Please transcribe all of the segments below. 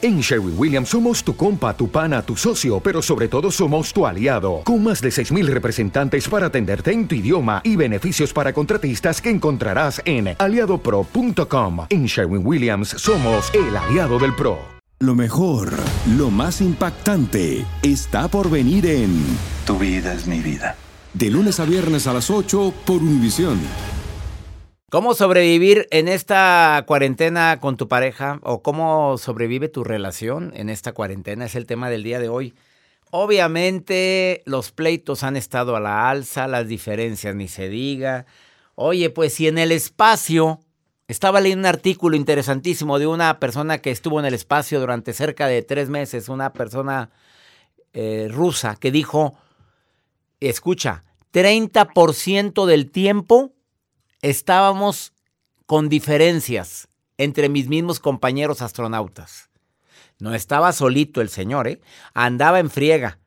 En Sherwin Williams somos tu compa, tu pana, tu socio, pero sobre todo somos tu aliado, con más de 6.000 representantes para atenderte en tu idioma y beneficios para contratistas que encontrarás en aliadopro.com. En Sherwin Williams somos el aliado del PRO. Lo mejor, lo más impactante, está por venir en Tu vida es mi vida. De lunes a viernes a las 8 por Univisión. ¿Cómo sobrevivir en esta cuarentena con tu pareja o cómo sobrevive tu relación en esta cuarentena? Es el tema del día de hoy. Obviamente los pleitos han estado a la alza, las diferencias ni se diga. Oye, pues si en el espacio, estaba leyendo un artículo interesantísimo de una persona que estuvo en el espacio durante cerca de tres meses, una persona eh, rusa que dijo, escucha, 30% del tiempo estábamos con diferencias entre mis mismos compañeros astronautas. No estaba solito el señor, ¿eh? Andaba en friega.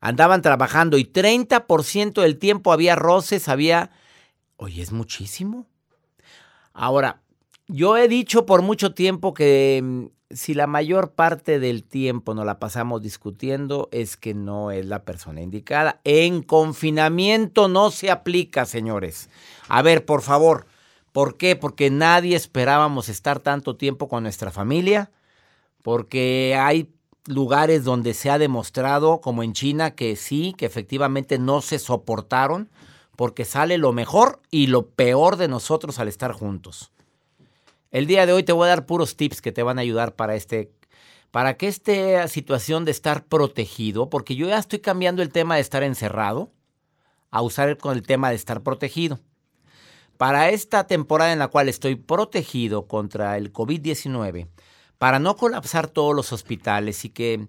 Andaban trabajando y 30% del tiempo había roces, había... Oye, es muchísimo. Ahora, yo he dicho por mucho tiempo que mm, si la mayor parte del tiempo nos la pasamos discutiendo es que no es la persona indicada. En confinamiento no se aplica, señores. A ver, por favor, ¿por qué? Porque nadie esperábamos estar tanto tiempo con nuestra familia, porque hay lugares donde se ha demostrado, como en China, que sí, que efectivamente no se soportaron, porque sale lo mejor y lo peor de nosotros al estar juntos. El día de hoy te voy a dar puros tips que te van a ayudar para este para que esta situación de estar protegido, porque yo ya estoy cambiando el tema de estar encerrado a usar con el tema de estar protegido. Para esta temporada en la cual estoy protegido contra el COVID-19, para no colapsar todos los hospitales y que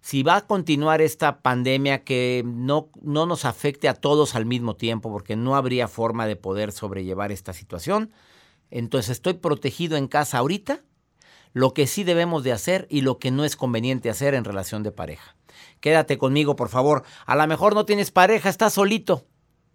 si va a continuar esta pandemia que no, no nos afecte a todos al mismo tiempo, porque no habría forma de poder sobrellevar esta situación, entonces estoy protegido en casa ahorita, lo que sí debemos de hacer y lo que no es conveniente hacer en relación de pareja. Quédate conmigo, por favor. A lo mejor no tienes pareja, estás solito.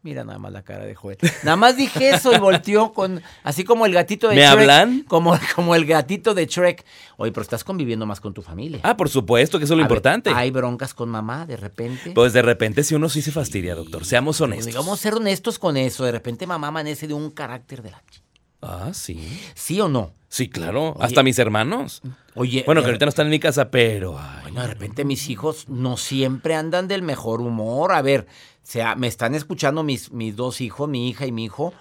Mira nada más la cara de Joel. Nada más dije eso y volteó con. Así como el gatito de ¿Me Shrek. hablan? Como, como el gatito de Shrek. Oye, pero estás conviviendo más con tu familia. Ah, por supuesto que eso es lo A ver, importante. hay broncas con mamá de repente. Pues de repente si uno sí se fastidia, doctor. Seamos honestos. Vamos a ser honestos con eso. De repente mamá amanece de un carácter de la. ch- Ah, sí. ¿Sí o no? Sí, claro. Oye. Hasta mis hermanos. Oye. Bueno, de- que ahorita no están en mi casa, pero. ay, Bueno, de repente mis hijos no siempre andan del mejor humor. A ver, o sea, me están escuchando mis, mis dos hijos, mi hija y mi hijo.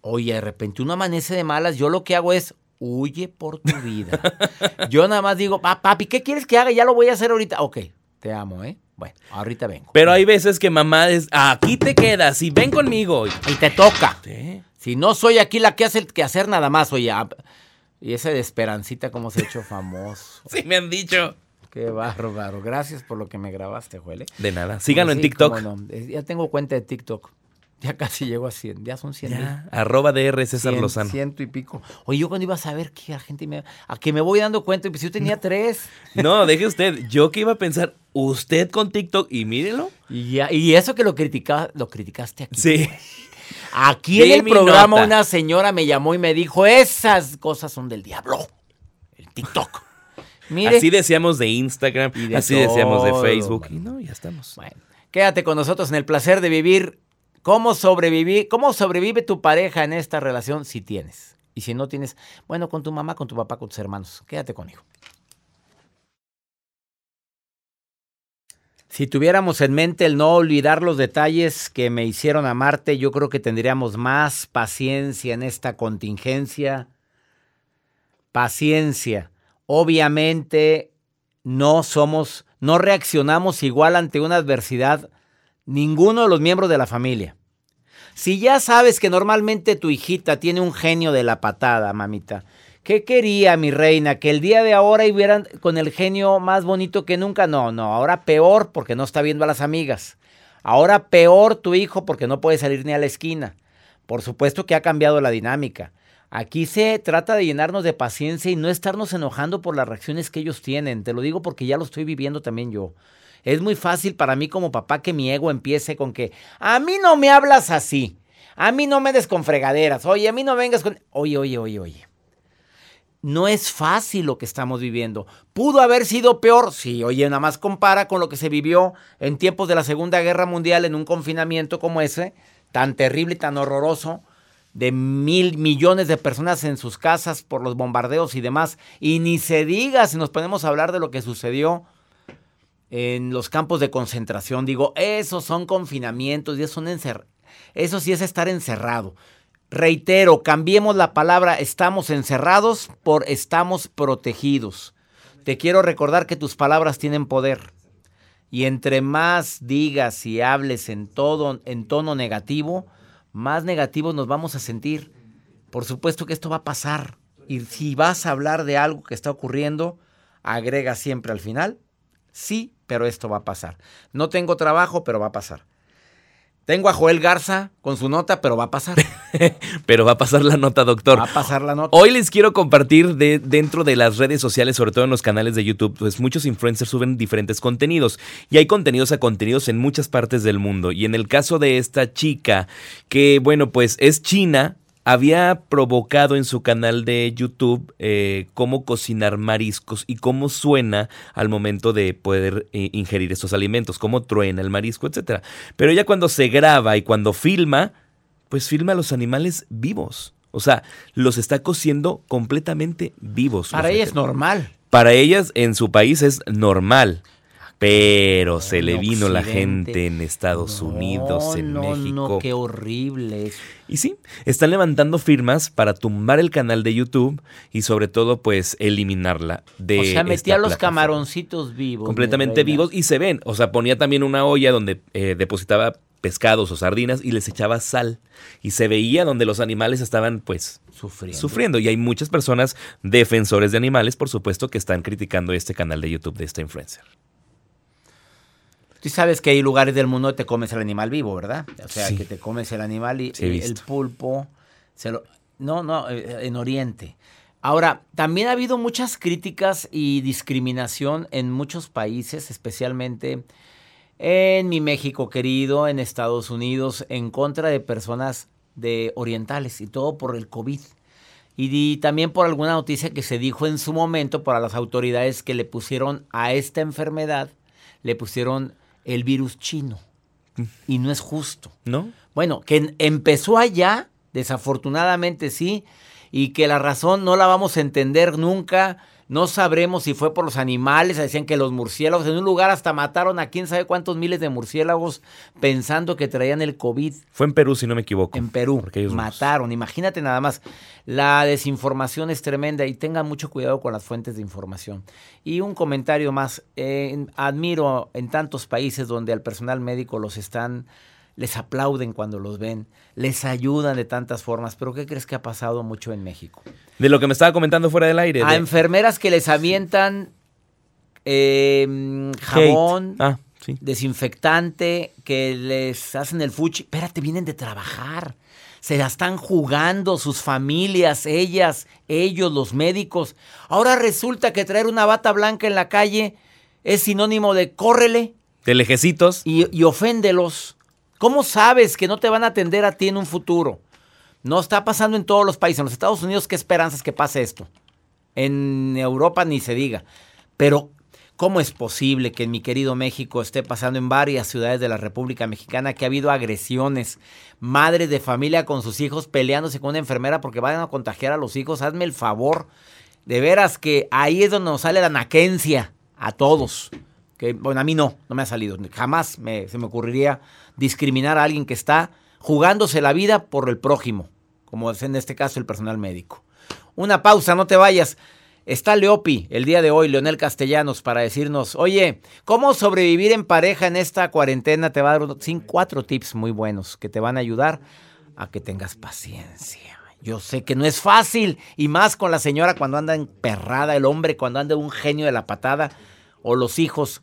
Oye, de repente uno amanece de malas. Yo lo que hago es huye por tu vida. Yo nada más digo, "Pa- papi, ¿qué quieres que haga? Ya lo voy a hacer ahorita. Ok, te amo, ¿eh? Bueno, ahorita vengo. Pero hay veces que mamá es. Aquí te quedas y ven conmigo. Y- Y te toca. Sí. Si no soy aquí la que hace el que hacer nada más, oye. ah, Y ese de Esperancita, cómo se ha hecho famoso. Sí, me han dicho. Qué bárbaro. Gracias por lo que me grabaste, Juele. De nada. Síganlo en TikTok. no. Eh, Ya tengo cuenta de TikTok. Ya casi llego a 100. Ya son 100 mil. Ya, arroba DR César 100, Lozano. Ciento y pico. Oye, yo cuando iba a saber que la gente me... A que me voy dando cuenta, pues yo tenía tres. No, deje usted. Yo que iba a pensar, usted con TikTok y mírelo. Y, ya- y eso que lo, critica, lo criticaste aquí. Sí. Aquí en el programa nota. una señora me llamó y me dijo, esas cosas son del diablo. El TikTok. Mire. Así decíamos de Instagram, Y de así decíamos de Facebook. bueno. Y no, ya estamos. Bueno, quédate con nosotros en el placer de vivir. ¿Cómo sobrevivir? ¿Cómo sobrevive tu pareja en esta relación si tienes? Y si no tienes, bueno, con tu mamá, con tu papá, con tus hermanos. Quédate conmigo. Si tuviéramos en mente el no olvidar los detalles que me hicieron amarte, yo creo que tendríamos más paciencia en esta contingencia. Paciencia. Obviamente no somos, no reaccionamos igual ante una adversidad ninguno de los miembros de la familia. Si ya sabes que normalmente tu hijita tiene un genio de la patada, mamita, ¿Qué quería mi reina? ¿Que el día de ahora hubieran con el genio más bonito que nunca? No, no, ahora peor porque no está viendo a las amigas. Ahora peor tu hijo porque no puede salir ni a la esquina. Por supuesto que ha cambiado la dinámica. Aquí se trata de llenarnos de paciencia y no estarnos enojando por las reacciones que ellos tienen. Te lo digo porque ya lo estoy viviendo también yo. Es muy fácil para mí como papá que mi ego empiece con que a mí no me hablas así. A mí no me des con fregaderas. Oye, a mí no vengas con... Oye, oye, oye, oye. No es fácil lo que estamos viviendo. ¿Pudo haber sido peor? Sí, oye, nada más compara con lo que se vivió en tiempos de la Segunda Guerra Mundial en un confinamiento como ese, tan terrible y tan horroroso, de mil millones de personas en sus casas por los bombardeos y demás. Y ni se diga si nos ponemos a hablar de lo que sucedió en los campos de concentración. Digo, esos son confinamientos y eso, son encer eso sí es estar encerrado. Reitero, cambiemos la palabra estamos encerrados por estamos protegidos. Te quiero recordar que tus palabras tienen poder. Y entre más digas y hables en todo en tono negativo, más negativos nos vamos a sentir. Por supuesto que esto va a pasar. Y si vas a hablar de algo que está ocurriendo, agrega siempre al final, sí, pero esto va a pasar. No tengo trabajo, pero va a pasar. Tengo a Joel Garza con su nota, pero va a pasar. pero va a pasar la nota, doctor. Va a pasar la nota. Hoy les quiero compartir de, dentro de las redes sociales, sobre todo en los canales de YouTube, pues muchos influencers suben diferentes contenidos. Y hay contenidos a contenidos en muchas partes del mundo. Y en el caso de esta chica, que bueno, pues es china, había provocado en su canal de YouTube eh, cómo cocinar mariscos y cómo suena al momento de poder eh, ingerir estos alimentos, cómo truena el marisco, etc. Pero ella cuando se graba y cuando filma, pues filma a los animales vivos. O sea, los está cociendo completamente vivos. Para ella es normal. Para ellas en su país es normal. Pero se le vino la gente en Estados Unidos, en no, México. No, qué horrible. Y sí, están levantando firmas para tumbar el canal de YouTube y sobre todo pues eliminarla de O sea, metía los camaroncitos vivos. Completamente vivos y se ven. O sea, ponía también una olla donde eh, depositaba pescados o sardinas y les echaba sal. Y se veía donde los animales estaban pues sufriendo. sufriendo. Y hay muchas personas defensores de animales, por supuesto, que están criticando este canal de YouTube de esta influencer. Tú sabes que hay lugares del mundo que te comes el animal vivo, ¿verdad? O sea, que te comes el animal y el pulpo. Se lo, no, no, eh, en Oriente. Ahora, también ha habido muchas críticas y discriminación en muchos países, especialmente en mi México querido, en Estados Unidos, en contra de personas de orientales y todo por el COVID. Y, y también por alguna noticia que se dijo en su momento para las autoridades que le pusieron a esta enfermedad, le pusieron el virus chino. Y no es justo. ¿No? Bueno, que empezó allá, desafortunadamente sí, y que la razón no la vamos a entender nunca. No sabremos si fue por los animales, decían que los murciélagos, en un lugar hasta mataron a quién sabe cuántos miles de murciélagos pensando que traían el COVID. Fue en Perú, si no me equivoco. En Perú, mataron. Imagínate nada más, la desinformación es tremenda y tengan mucho cuidado con las fuentes de información. Y un comentario más, eh, admiro en tantos países donde al personal médico los están les aplauden cuando los ven, les ayudan de tantas formas, pero ¿qué crees que ha pasado mucho en México? De lo que me estaba comentando fuera del aire. A enfermeras que les avientan eh, jabón, ah, sí. desinfectante, que les hacen el fuchi. Espérate, vienen de trabajar. Se la están jugando sus familias, ellas, ellos, los médicos. Ahora resulta que traer una bata blanca en la calle es sinónimo de córrele. De lejecitos. Y, y oféndelos. ¿Cómo sabes que no te van a atender a ti en un futuro? No está pasando en todos los países. En los Estados Unidos, ¿qué esperanzas que pase esto? En Europa ni se diga. Pero, ¿cómo es posible que en mi querido México esté pasando en varias ciudades de la República Mexicana que ha habido agresiones? Madres de familia con sus hijos peleándose con una enfermera porque van a contagiar a los hijos. Hazme el favor. De veras que ahí es donde nos sale la naquencia a todos. Bueno, a mí no, no me ha salido. Jamás me, se me ocurriría discriminar a alguien que está jugándose la vida por el prójimo, como es en este caso el personal médico. Una pausa, no te vayas. Está Leopi el día de hoy, Leonel Castellanos, para decirnos, oye, ¿cómo sobrevivir en pareja en esta cuarentena? Te va a dar cuatro tips muy buenos que te van a ayudar a que tengas paciencia. Yo sé que no es fácil, y más con la señora cuando anda emperrada, el hombre cuando anda un genio de la patada, o los hijos.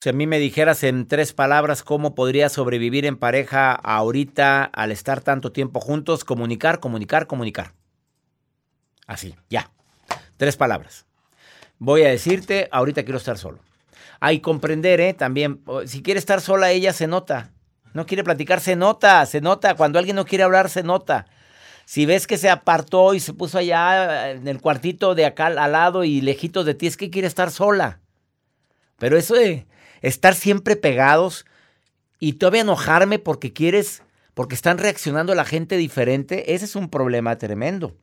Si a mí me dijeras en tres palabras cómo podría sobrevivir en pareja ahorita al estar tanto tiempo juntos, comunicar, comunicar, comunicar. Así, ya. Tres palabras. Voy a decirte, ahorita quiero estar solo. Hay comprender, ¿eh? También, si quiere estar sola, ella se nota. No quiere platicar, se nota, se nota. Cuando alguien no quiere hablar, se nota. Si ves que se apartó y se puso allá en el cuartito de acá al lado y lejitos de ti, es que quiere estar sola. Pero eso de estar siempre pegados y todavía enojarme porque quieres, porque están reaccionando la gente diferente, ese es un problema tremendo.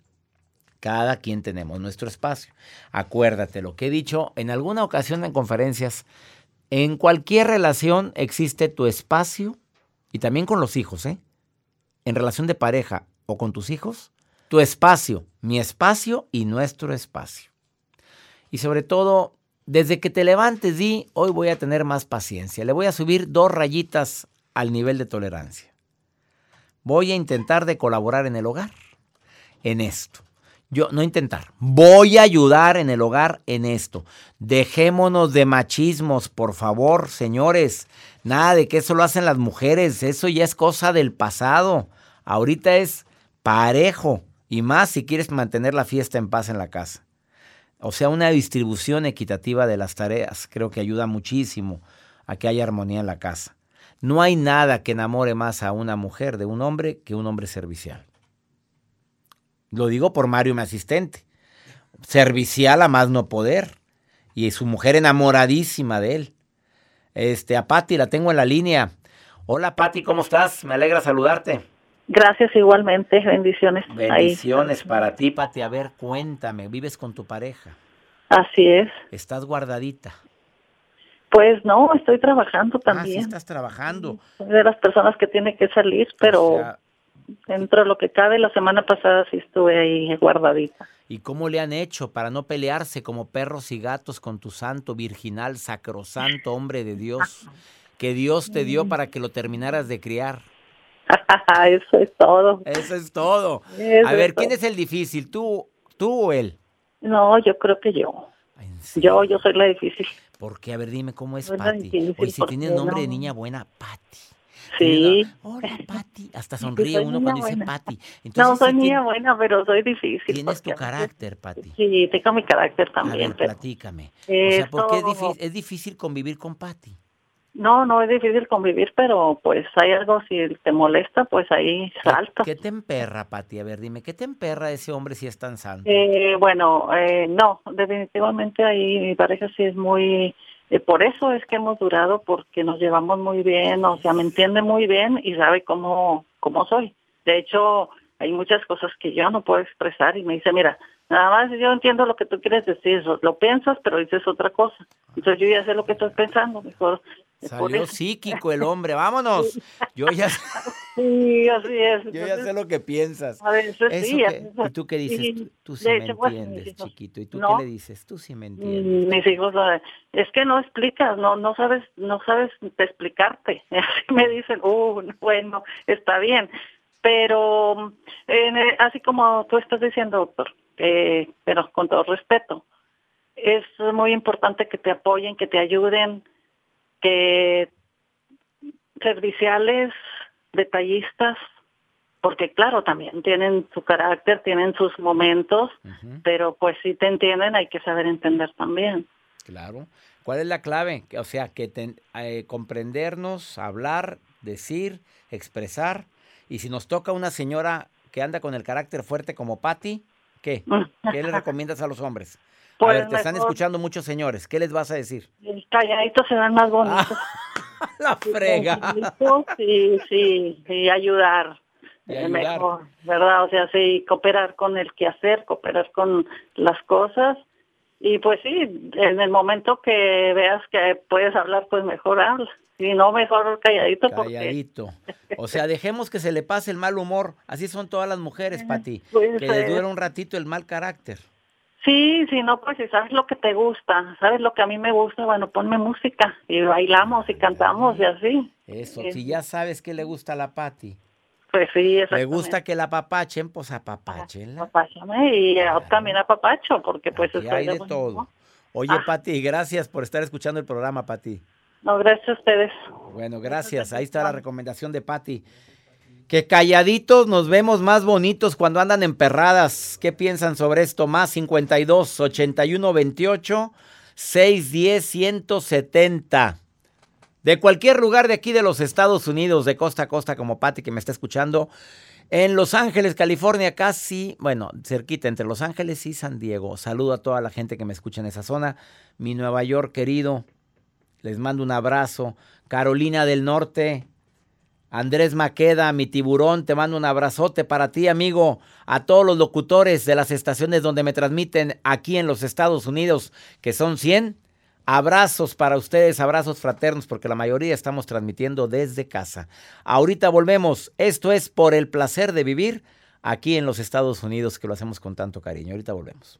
Cada quien tenemos nuestro espacio. Acuérdate lo que he dicho en alguna ocasión en conferencias. En cualquier relación existe tu espacio y también con los hijos, ¿eh? En relación de pareja o con tus hijos, tu espacio, mi espacio y nuestro espacio. Y sobre todo, desde que te levantes, di, hoy voy a tener más paciencia. Le voy a subir dos rayitas al nivel de tolerancia. Voy a intentar de colaborar en el hogar, en esto. Yo, no intentar, voy a ayudar en el hogar en esto. Dejémonos de machismos, por favor, señores. Nada de que eso lo hacen las mujeres, eso ya es cosa del pasado. Ahorita es parejo, y más si quieres mantener la fiesta en paz en la casa. O sea, una distribución equitativa de las tareas creo que ayuda muchísimo a que haya armonía en la casa. No hay nada que enamore más a una mujer de un hombre que un hombre servicial. Lo digo por Mario, mi asistente. Servicial a más no poder. Y su mujer enamoradísima de él. Este, a Patti la tengo en la línea. Hola Patti, ¿cómo estás? Me alegra saludarte. Gracias igualmente, bendiciones. Ahí. Bendiciones para ti, Patti. A ver, cuéntame, ¿vives con tu pareja? Así es. ¿Estás guardadita? Pues no, estoy trabajando Ah, sí también. estás trabajando. Soy de las personas que tiene que salir, pero O sea, dentro de lo que cabe, la semana pasada sí estuve ahí guardadita. ¿Y cómo le han hecho para no pelearse como perros y gatos con tu santo, virginal, sacrosanto hombre de Dios? Que Dios te dio para que lo terminaras de criar. Eso es todo. Eso es todo. Eso A ver, ¿quién todo. es el difícil? ¿Tú, tú o él? No, yo creo que yo. Yo, yo soy la difícil. ¿Por qué? A ver, dime cómo es Patti. Oye, si tienes nombre de niña buena, Patti. Sí. Hola, Patti. Hasta sonríe uno cuando dice. Patti. No, soy niña buena, pero soy difícil. Tienes tu a carácter, Patti. Sí, tengo mi carácter A también. ver, pero- platícame. O sea, ¿por qué es, difícil, es difícil convivir con Patti? No, no es difícil convivir, pero pues hay algo, si te molesta, pues ahí ¿Qué- salta. ¿Qué te emperra, Pati? A ver, dime, ¿qué te emperra ese hombre si es tan santo? Eh, bueno, eh, no, definitivamente ahí mi pareja sí es muy eh, por eso es que hemos durado, porque nos llevamos muy bien, o sea, me entiende muy bien y sabe cómo, cómo soy. De hecho, hay muchas cosas que yo no puedo expresar y me dice, mira, nada más yo entiendo lo que tú quieres decir, lo piensas, pero dices otra cosa. Entonces yo ya sé lo que estoy pensando, mejor Salió psíquico el hombre, vámonos. Yo ya, sí, así es. yo ya sé lo que piensas. A veces Eso sí. que- ¿Y tú qué dices? sí. Tú, sí me pues, entiendes, chiquito. ¿Y tú no. qué le dices? Tú sí me entiendes. Mm, Mis hijos, eh, es que no explicas, no no sabes, no sabes explicarte. Así me dicen, uh, bueno, está bien. Pero eh, así como tú estás diciendo, doctor, eh, pero con todo respeto, es muy importante que te apoyen, que te ayuden, que serviciales, detallistas, porque claro, también tienen su carácter, tienen sus momentos, pero pues si te entienden hay que saber entender también. Claro. ¿Cuál es la clave? O sea, que ten- eh, comprendernos, hablar, decir, expresar. Y si nos toca una señora que anda con el carácter fuerte como Patty, ¿qué? ¿Qué le recomiendas a los hombres? A Pues ver, te están escuchando muchos señores. ¿Qué les vas a decir? Calladitos se ven más bonitos. La frega. Sí, sí, ayudar. Y ayudar. Mejor, ¿verdad? O sea, sí, cooperar con el quehacer, cooperar con las cosas. Y pues sí, en el momento que veas que puedes hablar, pues mejor habla. Y no mejor calladito porque... Calladito. O sea, dejemos que se le pase el mal humor. Así son todas las mujeres, Pati. Puede Que les ser. dura un ratito el mal carácter. Sí, sí, no, pues si sabes lo que te gusta, sabes lo que a mí me gusta, bueno, ponme música y bailamos y cantamos y así. Eso, Eh, si ya sabes que le gusta a la Pati. Pues sí, Le gusta que la papachen, pues apapachenla. Apapáchame y yo también a papacho, porque pues Y estoy hay de todo. Oye, Ah. Pati, gracias por estar escuchando el programa, Pati. No, gracias a ustedes. Bueno, gracias. Ahí está la recomendación de Pati. Que calladitos nos vemos más bonitos cuando andan emperradas. ¿Qué piensan sobre esto? Más 52 81 28 610 170. De cualquier lugar de aquí de los Estados Unidos, de costa a costa, como Pati que me está escuchando. En Los Ángeles, California, casi, bueno, cerquita entre Los Ángeles y San Diego. Saludo a toda la gente que me escucha en esa zona. Mi Nueva York querido, les mando un abrazo. Carolina del Norte, Andrés Maqueda, mi tiburón, te mando un abrazote para ti, amigo. A todos los locutores de las estaciones donde me transmiten aquí en los Estados Unidos, que son 100. Abrazos para ustedes, abrazos fraternos, porque la mayoría estamos transmitiendo desde casa. Ahorita volvemos. Esto es por el placer de vivir aquí en los Estados Unidos, que lo hacemos con tanto cariño. Ahorita volvemos.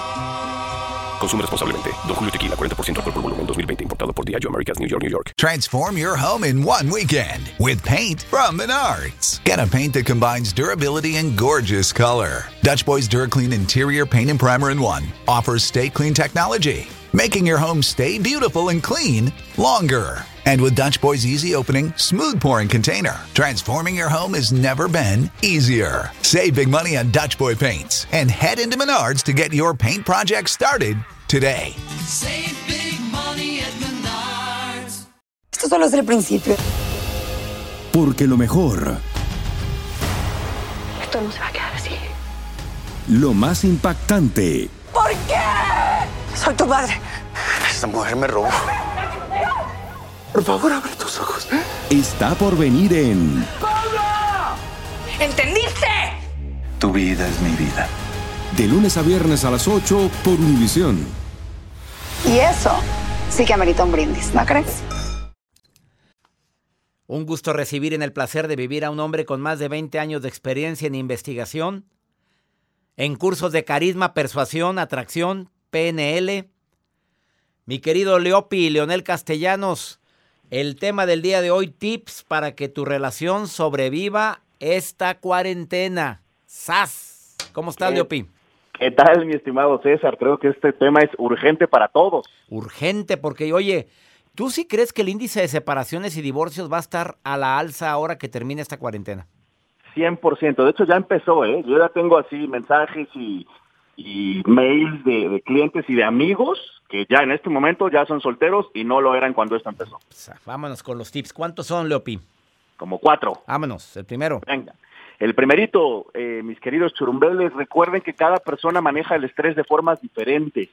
Consume responsablemente. Don Julio Tequila, 40% alcohol por volumen, 2020. Importado por Diageo Americas, New York, New York. Transform your home in one weekend with paint from Menards. Get a paint that combines durability and gorgeous color. Dutch Boys DuraClean Interior Paint and Primer in One offers stay clean technology, making your home stay beautiful and clean longer. And with Dutch Boy's easy opening, smooth pouring container, transforming your home has never been easier. Save big money on Dutch Boy paints and head into Menards to get your paint project started today. Save big money at Menards. Esto solo es el principio. Porque lo mejor, Esto no se va a quedar así. lo más impactante, ¿Por qué? Soy tu madre. Esta mujer me robó. Por favor, abre tus ojos. está por venir en ¿Entendiste? Tu vida es mi vida. De lunes a viernes a las 8 por Univisión. Y eso sí que amerita un brindis, ¿no crees? Un gusto recibir en el placer de vivir a un hombre con más de 20 años de experiencia en investigación, en cursos de carisma, persuasión, atracción, PNL. Mi querido Leopi Leonel Castellanos, el tema del día de hoy, tips para que tu relación sobreviva esta cuarentena. ¡Sas! ¿Cómo estás, Eh, Leopi? ¿Qué tal, mi estimado César? Creo que este tema es urgente para todos. Urgente, porque oye, ¿tú sí crees que el índice de separaciones y divorcios va a estar a la alza ahora que termine esta cuarentena? 100%. De hecho, ya empezó, ¿eh? Yo ya tengo así mensajes y, y mails de, de clientes y de amigos que ya en este momento ya son solteros y no lo eran cuando esto empezó. Vámonos con los tips. ¿Cuántos son, Leopi? Como cuatro. Vámonos, el primero. Venga. El primerito, eh, mis queridos churumbeles, recuerden que cada persona maneja el estrés de formas diferentes.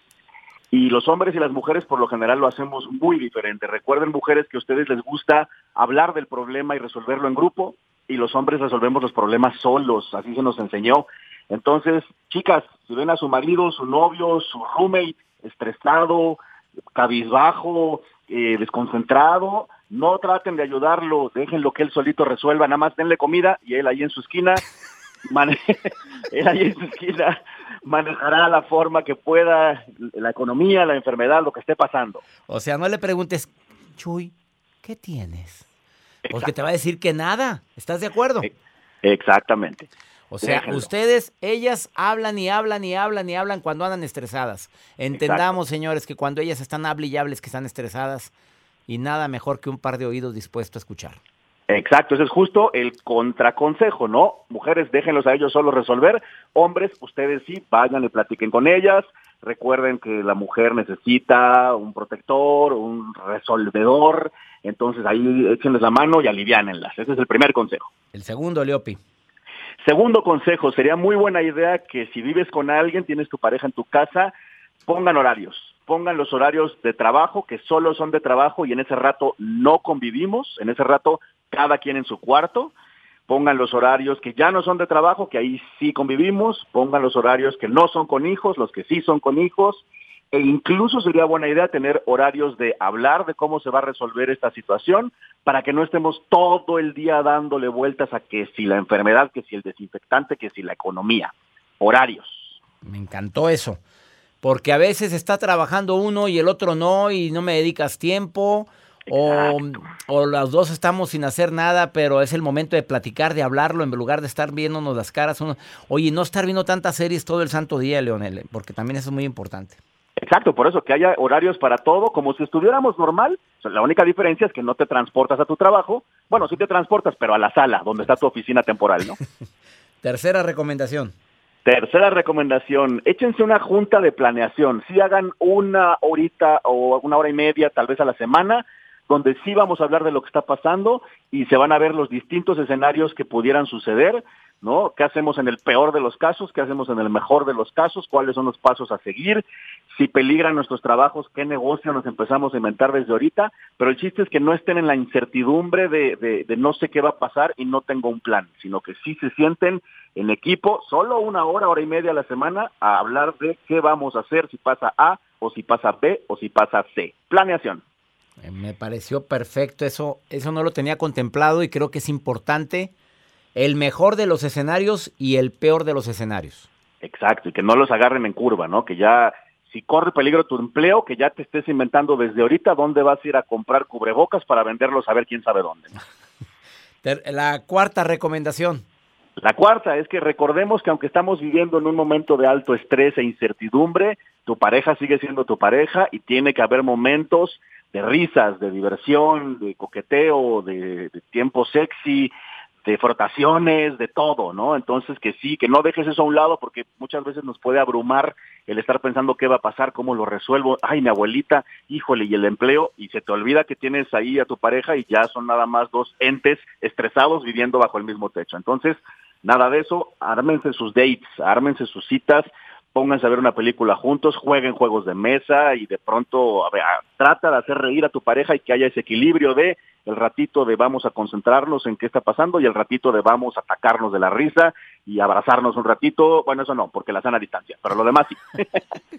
Y los hombres y las mujeres por lo general lo hacemos muy diferente. Recuerden, mujeres, que a ustedes les gusta hablar del problema y resolverlo en grupo, y los hombres resolvemos los problemas solos, así se nos enseñó. Entonces, chicas, si ven a su marido, su novio, su roommate estresado, cabizbajo, eh, desconcentrado, no traten de ayudarlo, déjenlo que él solito resuelva, nada más denle comida y él ahí en su esquina, mane- él ahí en su esquina manejará la forma que pueda la economía, la enfermedad, lo que esté pasando. O sea, no le preguntes, Chuy, ¿qué tienes? Porque te va a decir que nada. ¿Estás de acuerdo? Exactamente. O sea, ustedes, ellas hablan y hablan y hablan y hablan cuando andan estresadas. Entendamos, señores, que cuando ellas están hable y hables que están estresadas y nada mejor que un par de oídos dispuestos a escuchar. Exacto, ese es justo el contraconsejo, ¿no? Mujeres, déjenlos a ellos solo resolver. Hombres, ustedes sí, vayan y platiquen con ellas. Recuerden que la mujer necesita un protector, un resolvedor. Entonces ahí échenles la mano y aliviánenlas. Ese es el primer consejo. El segundo, Leopi. Segundo consejo, sería muy buena idea que si vives con alguien, tienes tu pareja en tu casa, pongan horarios. Pongan los horarios de trabajo, que solo son de trabajo y en ese rato no convivimos, en ese rato cada quien en su cuarto. Pongan los horarios que ya no son de trabajo, que ahí sí convivimos. Pongan los horarios que no son con hijos, los que sí son con hijos. E incluso sería buena idea tener horarios de hablar de cómo se va a resolver esta situación para que no estemos todo el día dándole vueltas a que si la enfermedad, que si el desinfectante, que si la economía. Horarios. Me encantó eso. Porque a veces está trabajando uno y el otro no y no me dedicas tiempo. O, o los dos estamos sin hacer nada, pero es el momento de platicar, de hablarlo, en lugar de estar viéndonos las caras. Uno, oye, no estar viendo tantas series todo el santo día, Leonel, porque también eso es muy importante. Exacto, por eso que haya horarios para todo, como si estuviéramos normal. O sea, la única diferencia es que no te transportas a tu trabajo. Bueno, sí te transportas, pero a la sala, donde está tu oficina temporal, ¿no? Tercera recomendación. Tercera recomendación, échense una junta de planeación. Si hagan una horita o una hora y media, tal vez a la semana, donde sí vamos a hablar de lo que está pasando y se van a ver los distintos escenarios que pudieran suceder, ¿no? ¿Qué hacemos en el peor de los casos? ¿Qué hacemos en el mejor de los casos? ¿Cuáles son los pasos a seguir? Si peligran nuestros trabajos, ¿qué negocio nos empezamos a inventar desde ahorita? Pero el chiste es que no estén en la incertidumbre de, de, de no sé qué va a pasar y no tengo un plan, sino que sí se sienten en equipo, solo una hora, hora y media a la semana, a hablar de qué vamos a hacer si pasa A o si pasa B o si pasa C. Planeación. Eh, Me pareció perfecto eso, eso no lo tenía contemplado y creo que es importante el mejor de los escenarios y el peor de los escenarios. Exacto, y que no los agarren en curva, ¿no? Que ya, si corre peligro tu empleo, que ya te estés inventando desde ahorita dónde vas a ir a comprar cubrebocas para venderlos a ver quién sabe dónde. La cuarta recomendación. La cuarta es que recordemos que aunque estamos viviendo en un momento de alto estrés e incertidumbre, tu pareja sigue siendo tu pareja y tiene que haber momentos de risas, de diversión, de coqueteo, de, de tiempo sexy, de frotaciones, de todo, ¿no? Entonces que sí, que no dejes eso a un lado porque muchas veces nos puede abrumar el estar pensando qué va a pasar, cómo lo resuelvo, ay, mi abuelita, híjole, y el empleo, y se te olvida que tienes ahí a tu pareja y ya son nada más dos entes estresados viviendo bajo el mismo techo. Entonces, nada de eso, ármense sus dates, ármense sus citas, pónganse a ver una película juntos, jueguen juegos de mesa y de pronto a ver, trata de hacer reír a tu pareja y que haya ese equilibrio de el ratito de vamos a concentrarnos en qué está pasando y el ratito de vamos a atacarnos de la risa y abrazarnos un ratito. Bueno, eso no, porque la sana distancia, pero lo demás sí.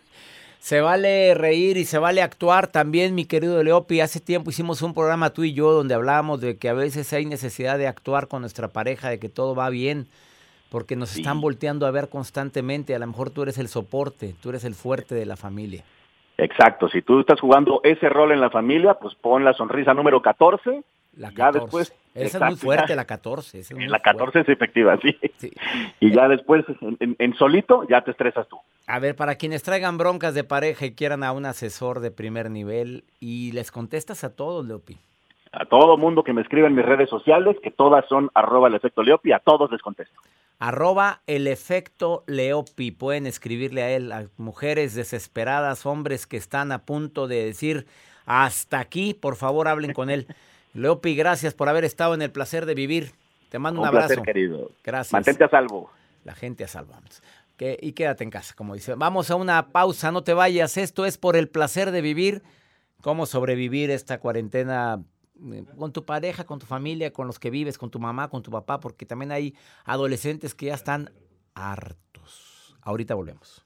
Se vale reír y se vale actuar también, mi querido Leopi. Hace tiempo hicimos un programa tú y yo donde hablábamos de que a veces hay necesidad de actuar con nuestra pareja, de que todo va bien, porque nos están volteando a ver constantemente. A lo mejor tú eres el soporte, tú eres el fuerte de la familia. Exacto, si tú estás jugando ese rol en la familia, pues pon la sonrisa número 14. La Ya 14. después, Esa es exacto, muy fuerte, ya. la 14. esa es muy La 14 es efectiva, sí. Y ya después, en, en- en solito, ya te estresas tú. A ver, para quienes traigan broncas de pareja y quieran a un asesor de primer nivel y les contestas a todos, Leopi. A todo mundo que me escribe en mis redes sociales, que todas son arroba el efecto Leopi, a todos les contesto. Arroba el efecto Leopi. Pueden escribirle a él, a mujeres desesperadas, hombres que están a punto de decir hasta aquí, por favor hablen con él. Leopi, gracias por haber estado en el placer de vivir. Te mando un, Un abrazo. placer, querido. Gracias. Mantente a salvo. La gente a salvo. Que- y quédate en casa, como dice. Vamos a una pausa, no te vayas. Esto es por el placer de vivir. Cómo sobrevivir esta cuarentena con tu pareja, con tu familia, con los que vives, con tu mamá, con tu papá, porque también hay adolescentes que ya están hartos. Ahorita volvemos.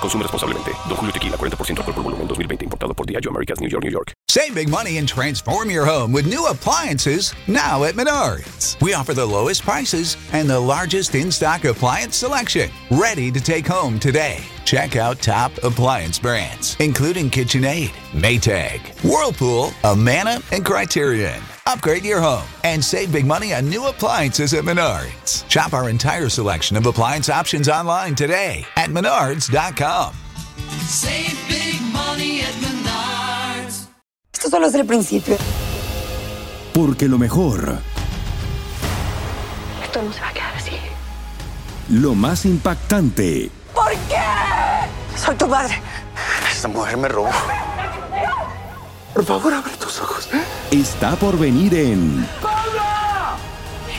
Consume responsablemente. Don Julio Tequila, 40% alcohol por volumen, 2020. Importado por Diageo Americas, New York, New York. Save big money and transform your home with new appliances now at Menards. We offer the lowest prices and the largest in stock appliance selection. Ready to take home today. Check out top appliance brands, including KitchenAid, Maytag, Whirlpool, Amana, and Criterion. Upgrade your home and save big money on new appliances at Menards. Shop our entire selection of appliance options online today at menards.com. Save big money at Menards. Esto solo es el principio. Porque lo mejor, Esto no se va a quedar así. lo más impactante, ¿Por qué? Soy tu madre. Esta mujer me robó. Por favor, abre tus ojos. está por venir en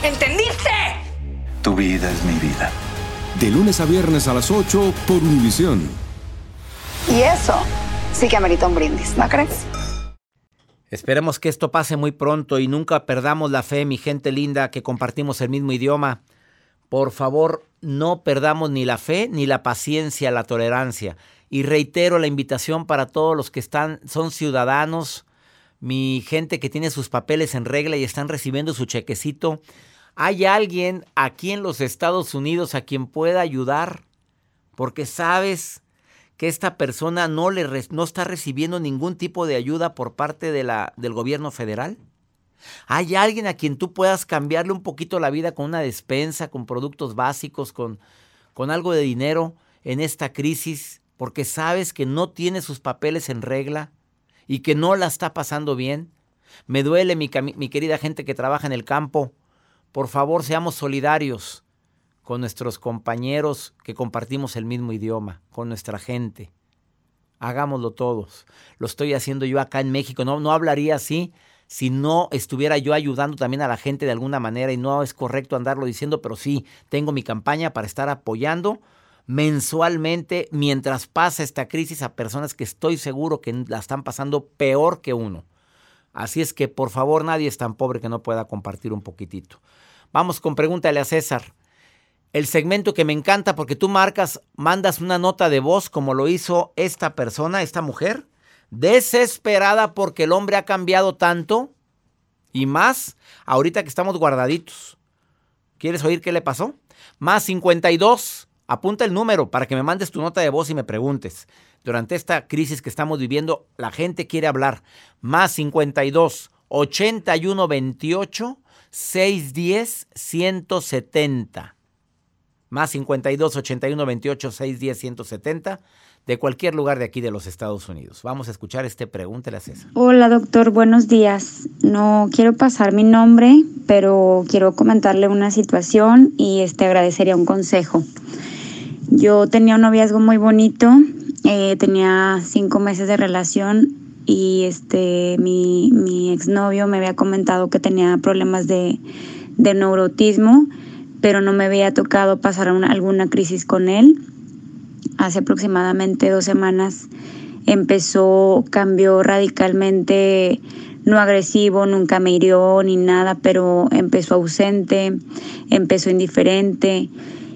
¿Entendiste? Tu vida es mi vida. De lunes a viernes a las 8 por Univisión. Y eso sí que amerita un brindis, ¿no crees? Esperemos que esto pase muy pronto y nunca perdamos la fe, mi gente linda, que compartimos el mismo idioma. Por favor, no perdamos ni la fe, ni la paciencia, la tolerancia. Y reitero la invitación para todos los que están, son ciudadanos, mi gente que tiene sus papeles en regla y están recibiendo su chequecito. ¿Hay alguien aquí en los Estados Unidos a quien pueda ayudar? Porque sabes que esta persona no, le no está recibiendo ningún tipo de ayuda por parte de la, del gobierno federal? ¿Hay alguien a quien tú puedas cambiarle un poquito la vida con una despensa, con productos básicos, con, con algo de dinero en esta crisis? Porque sabes que no tiene sus papeles en regla y que no la está pasando bien. Me duele mi, mi querida gente que trabaja en el campo. Por favor, seamos solidarios con nuestros compañeros que compartimos el mismo idioma, con nuestra gente. Hagámoslo todos. Lo estoy haciendo yo acá en México. No, no hablaría así si no estuviera yo ayudando también a la gente de alguna manera y no es correcto andarlo diciendo, pero sí, tengo mi campaña para estar apoyando mensualmente mientras pasa esta crisis a personas que estoy seguro que la están pasando peor que uno. Así es que por favor nadie es tan pobre que no pueda compartir un poquitito. Vamos con pregúntale a César. El segmento que me encanta porque tú marcas, mandas una nota de voz como lo hizo esta persona, esta mujer, desesperada porque el hombre ha cambiado tanto y más ahorita que estamos guardaditos. ¿Quieres oír qué le pasó? Más 52. Apunta el número para que me mandes tu nota de voz y me preguntes. Durante esta crisis que estamos viviendo, la gente quiere hablar. Más 52 81 28 610 170. Más 52 81 28 610 170 de cualquier lugar de aquí de los Estados Unidos. Vamos a escuchar este Pregúntele a César. Hola doctor, buenos días. No quiero pasar mi nombre, pero quiero comentarle una situación y este agradecería un consejo. Yo tenía un noviazgo muy bonito, eh, tenía cinco meses de relación y este mi, mi exnovio me había comentado que tenía problemas de, de neurotismo, pero no me había tocado pasar una- alguna crisis con él hace aproximadamente dos semanas empezó, cambió radicalmente, no agresivo, nunca me hirió ni nada, pero empezó ausente, empezó indiferente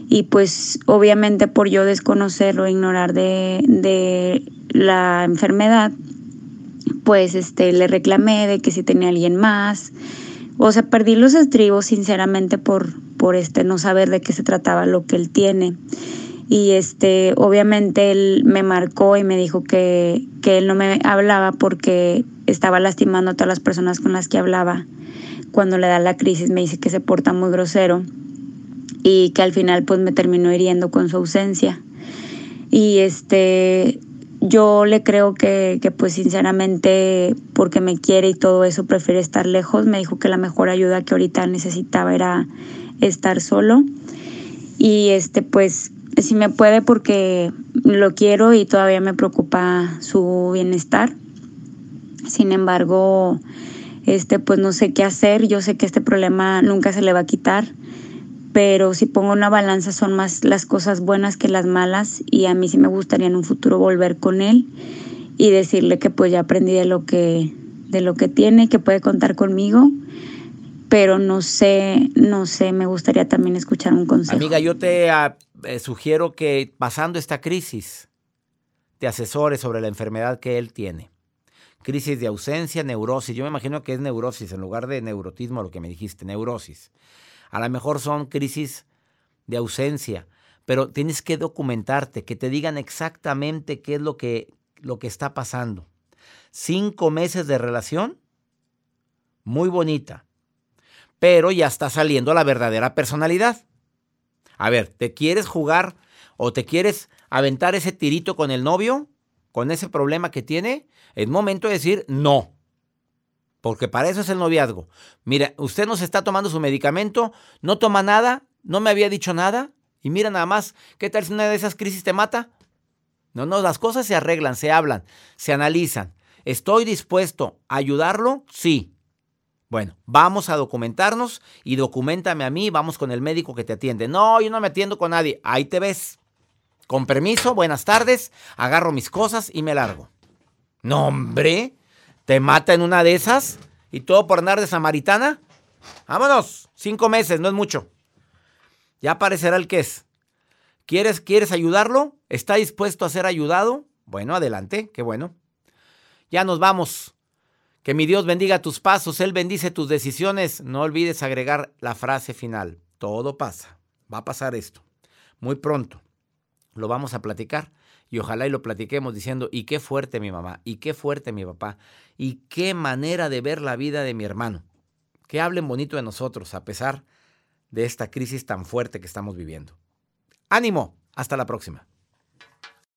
y pues obviamente por yo desconocerlo, ignorar de, de la enfermedad, pues este le reclamé de que si tenía alguien más. O sea, perdí los estribos sinceramente por, por este no saber de qué se trataba lo que él tiene y este obviamente él me marcó y me dijo que, que él no me hablaba porque estaba lastimando a todas las personas con las que hablaba. Cuando le da la crisis me dice que se porta muy grosero y que al final pues me terminó hiriendo con su ausencia. Y este yo le creo que, que pues sinceramente porque me quiere y todo eso prefiere estar lejos. Me dijo que la mejor ayuda que ahorita necesitaba era estar solo. Y este pues si me puede porque lo quiero y todavía me preocupa su bienestar. Sin embargo, este pues no sé qué hacer, yo sé que este problema nunca se le va a quitar, pero si pongo una balanza son más las cosas buenas que las malas y a mí sí me gustaría en un futuro volver con él y decirle que pues ya aprendí de lo que de lo que tiene, que puede contar conmigo, pero no sé, no sé, me gustaría también escuchar un consejo. Amiga, yo te eh, sugiero que pasando esta crisis, te asesores sobre la enfermedad que él tiene. Crisis de ausencia, neurosis. Yo me imagino que es neurosis en lugar de neurotismo, lo que me dijiste, neurosis. A lo mejor son crisis de ausencia, pero tienes que documentarte, que te digan exactamente qué es lo que, lo que está pasando. Cinco meses de relación, muy bonita, pero ya está saliendo la verdadera personalidad. A ver, ¿te quieres jugar o te quieres aventar ese tirito con el novio? ¿Con ese problema que tiene? Es momento de decir no. Porque para eso es el noviazgo. Mira, usted no se está tomando su medicamento, no toma nada, no me había dicho nada. Y mira nada más, ¿qué tal si una de esas crisis te mata? No, no, las cosas se arreglan, se hablan, se analizan. ¿Estoy dispuesto a ayudarlo? Sí. Bueno, vamos a documentarnos y documentame a mí, vamos con el médico que te atiende. No, yo no me atiendo con nadie. Ahí te ves. Con permiso, buenas tardes, agarro mis cosas y me largo. No, hombre, te mata en una de esas y todo por andar de samaritana. Vámonos, cinco meses, no es mucho. Ya aparecerá el que es. ¿Quieres, ¿Quieres ayudarlo? ¿Está dispuesto a ser ayudado? Bueno, adelante, qué bueno. Ya nos vamos. Que mi Dios bendiga tus pasos, Él bendice tus decisiones. No olvides agregar la frase final. Todo pasa. Va a pasar esto. Muy pronto. Lo vamos a platicar y ojalá y lo platiquemos diciendo, y qué fuerte mi mamá, y qué fuerte mi papá, y qué manera de ver la vida de mi hermano. Que hablen bonito de nosotros a pesar de esta crisis tan fuerte que estamos viviendo. Ánimo, hasta la próxima.